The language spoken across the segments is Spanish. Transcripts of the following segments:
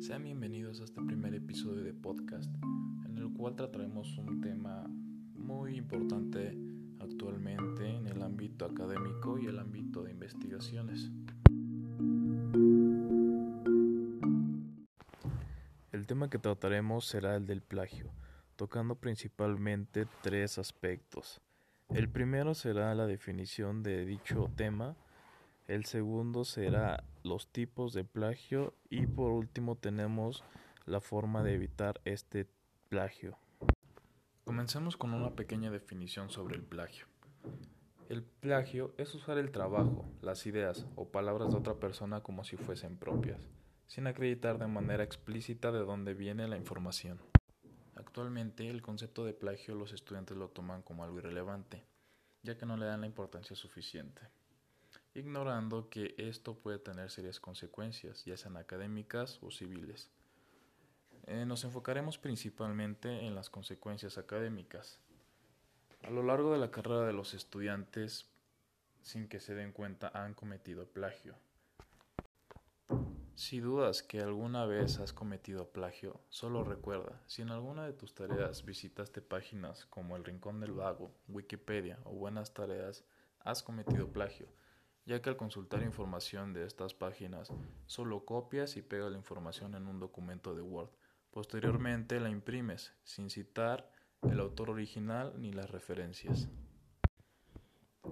Sean bienvenidos a este primer episodio de podcast en el cual trataremos un tema muy importante actualmente en el ámbito académico y el ámbito de investigaciones. El tema que trataremos será el del plagio, tocando principalmente tres aspectos. El primero será la definición de dicho tema, el segundo será los tipos de plagio y por último tenemos la forma de evitar este plagio. Comencemos con una pequeña definición sobre el plagio. El plagio es usar el trabajo, las ideas o palabras de otra persona como si fuesen propias, sin acreditar de manera explícita de dónde viene la información. Actualmente el concepto de plagio los estudiantes lo toman como algo irrelevante, ya que no le dan la importancia suficiente, ignorando que esto puede tener serias consecuencias, ya sean académicas o civiles. Eh, nos enfocaremos principalmente en las consecuencias académicas. A lo largo de la carrera de los estudiantes, sin que se den cuenta, han cometido plagio. Si dudas que alguna vez has cometido plagio, solo recuerda, si en alguna de tus tareas visitaste páginas como El Rincón del Vago, Wikipedia o Buenas Tareas, has cometido plagio, ya que al consultar información de estas páginas, solo copias y pegas la información en un documento de Word Posteriormente la imprimes, sin citar el autor original ni las referencias.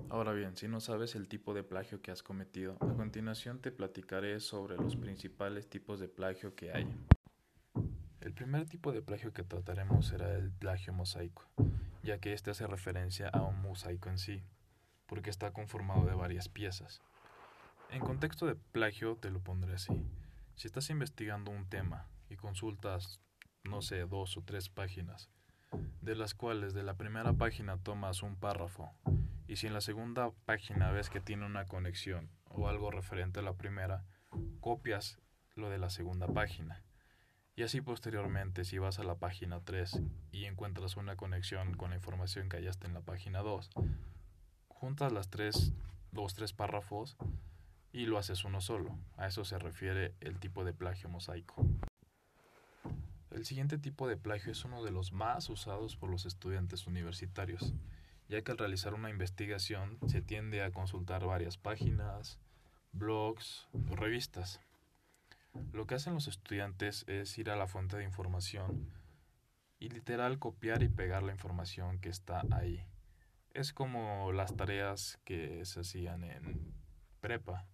Ahora bien, si no sabes el tipo de plagio que has cometido, a continuación te platicaré sobre los principales tipos de plagio que hay. El primer tipo de plagio que trataremos será el plagio mosaico, ya que este hace referencia a un mosaico en sí, porque está conformado de varias piezas. En contexto de plagio te lo pondré así. Si estás investigando un tema y consultas, no sé, dos o tres páginas, de las cuales de la primera página tomas un párrafo, y si en la segunda página ves que tiene una conexión o algo referente a la primera, copias lo de la segunda página. Y así posteriormente, si vas a la página 3 y encuentras una conexión con la información que hallaste en la página 2, juntas las tres, los tres párrafos y lo haces uno solo. A eso se refiere el tipo de plagio mosaico. El siguiente tipo de plagio es uno de los más usados por los estudiantes universitarios, ya que al realizar una investigación se tiende a consultar varias páginas, blogs o revistas. Lo que hacen los estudiantes es ir a la fuente de información y literal copiar y pegar la información que está ahí. Es como las tareas que se hacían en prepa.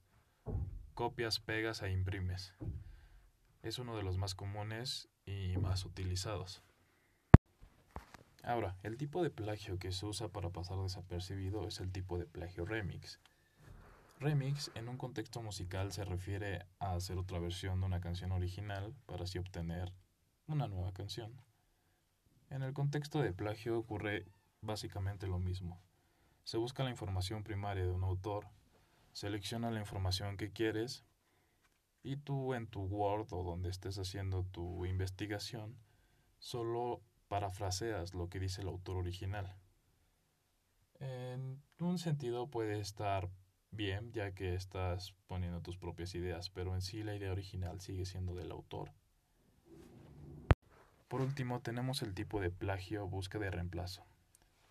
Copias, pegas e imprimes. Es uno de los más comunes y más utilizados. Ahora, el tipo de plagio que se usa para pasar desapercibido es el tipo de plagio remix. Remix en un contexto musical se refiere a hacer otra versión de una canción original para así obtener una nueva canción. En el contexto de plagio ocurre básicamente lo mismo. Se busca la información primaria de un autor, selecciona la información que quieres y tú en tu Word o donde estés haciendo tu investigación solo parafraseas lo que dice el autor original. En un sentido puede estar bien ya que estás poniendo tus propias ideas, pero en sí la idea original sigue siendo del autor. Por último tenemos el tipo de plagio o búsqueda de reemplazo.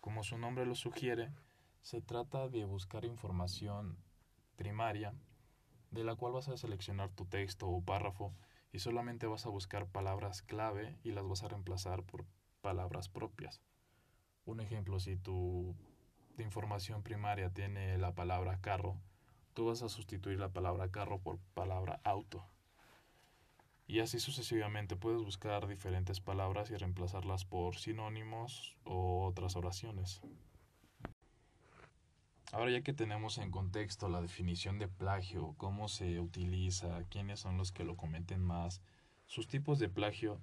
Como su nombre lo sugiere, se trata de buscar información primaria de la cual vas a seleccionar tu texto o párrafo y solamente vas a buscar palabras clave y las vas a reemplazar por palabras propias. Un ejemplo, si tu información primaria tiene la palabra carro, tú vas a sustituir la palabra carro por palabra auto. Y así sucesivamente puedes buscar diferentes palabras y reemplazarlas por sinónimos o otras oraciones. Ahora ya que tenemos en contexto la definición de plagio, cómo se utiliza, quiénes son los que lo cometen más, sus tipos de plagio,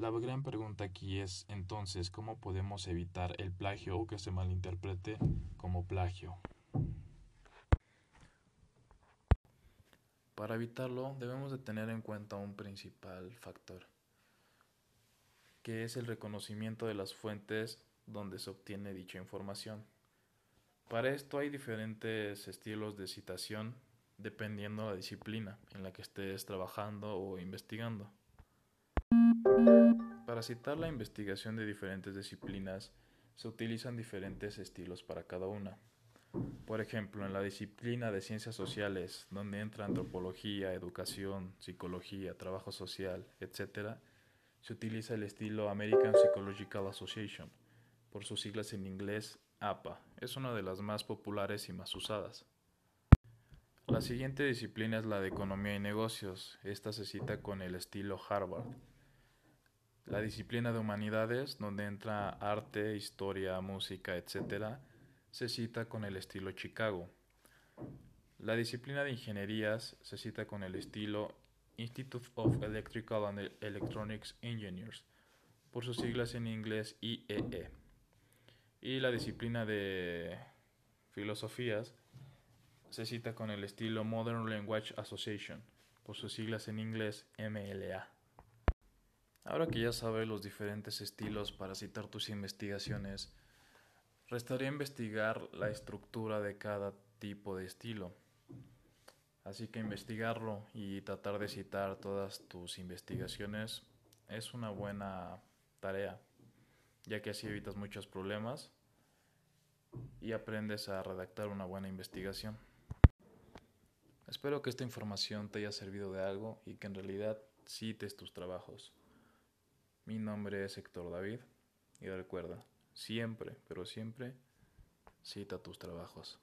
la gran pregunta aquí es entonces cómo podemos evitar el plagio o que se malinterprete como plagio. Para evitarlo debemos de tener en cuenta un principal factor, que es el reconocimiento de las fuentes donde se obtiene dicha información. Para esto hay diferentes estilos de citación dependiendo de la disciplina en la que estés trabajando o investigando. Para citar la investigación de diferentes disciplinas, se utilizan diferentes estilos para cada una. Por ejemplo, en la disciplina de ciencias sociales, donde entra antropología, educación, psicología, trabajo social, etc., se utiliza el estilo American Psychological Association, por sus siglas en inglés APA. Es una de las más populares y más usadas. La siguiente disciplina es la de economía y negocios. Esta se cita con el estilo Harvard. La disciplina de humanidades, donde entra arte, historia, música, etc., se cita con el estilo Chicago. La disciplina de ingenierías se cita con el estilo Institute of Electrical and Electronics Engineers, por sus siglas en inglés IEE. E. Y la disciplina de filosofías se cita con el estilo Modern Language Association, por sus siglas en inglés MLA. Ahora que ya sabes los diferentes estilos para citar tus investigaciones, restaría investigar la estructura de cada tipo de estilo. Así que investigarlo y tratar de citar todas tus investigaciones es una buena tarea, ya que así evitas muchos problemas y aprendes a redactar una buena investigación. Espero que esta información te haya servido de algo y que en realidad cites tus trabajos. Mi nombre es Héctor David y recuerda, siempre, pero siempre, cita tus trabajos.